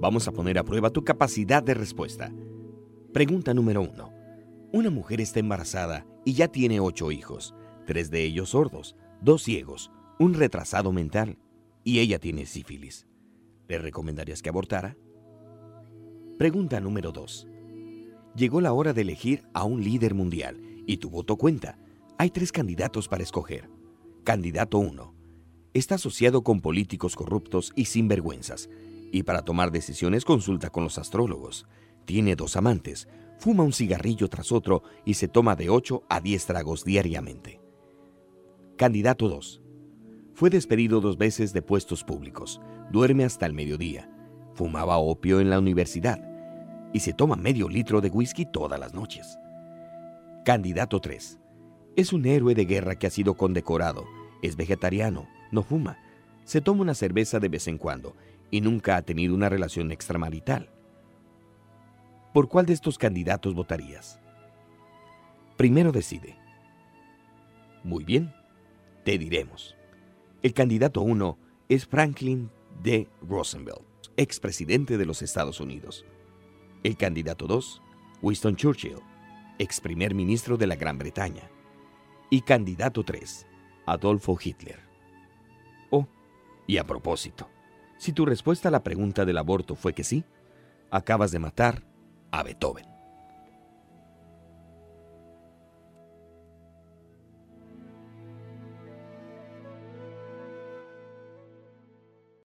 Vamos a poner a prueba tu capacidad de respuesta. Pregunta número uno. Una mujer está embarazada y ya tiene ocho hijos, tres de ellos sordos, dos ciegos, un retrasado mental, y ella tiene sífilis. ¿Le recomendarías que abortara? Pregunta número 2. Llegó la hora de elegir a un líder mundial y tu voto cuenta. Hay tres candidatos para escoger. Candidato 1. Está asociado con políticos corruptos y sinvergüenzas, y para tomar decisiones consulta con los astrólogos. Tiene dos amantes, fuma un cigarrillo tras otro y se toma de 8 a 10 tragos diariamente. Candidato 2. Fue despedido dos veces de puestos públicos, duerme hasta el mediodía, fumaba opio en la universidad y se toma medio litro de whisky todas las noches. Candidato 3. Es un héroe de guerra que ha sido condecorado, es vegetariano, no fuma, se toma una cerveza de vez en cuando y nunca ha tenido una relación extramarital. ¿Por cuál de estos candidatos votarías? Primero decide. Muy bien, te diremos. El candidato 1 es Franklin D. Roosevelt, expresidente de los Estados Unidos. El candidato 2, Winston Churchill, ex primer ministro de la Gran Bretaña. Y candidato 3, Adolfo Hitler. Oh, y a propósito, si tu respuesta a la pregunta del aborto fue que sí, acabas de matar a Beethoven.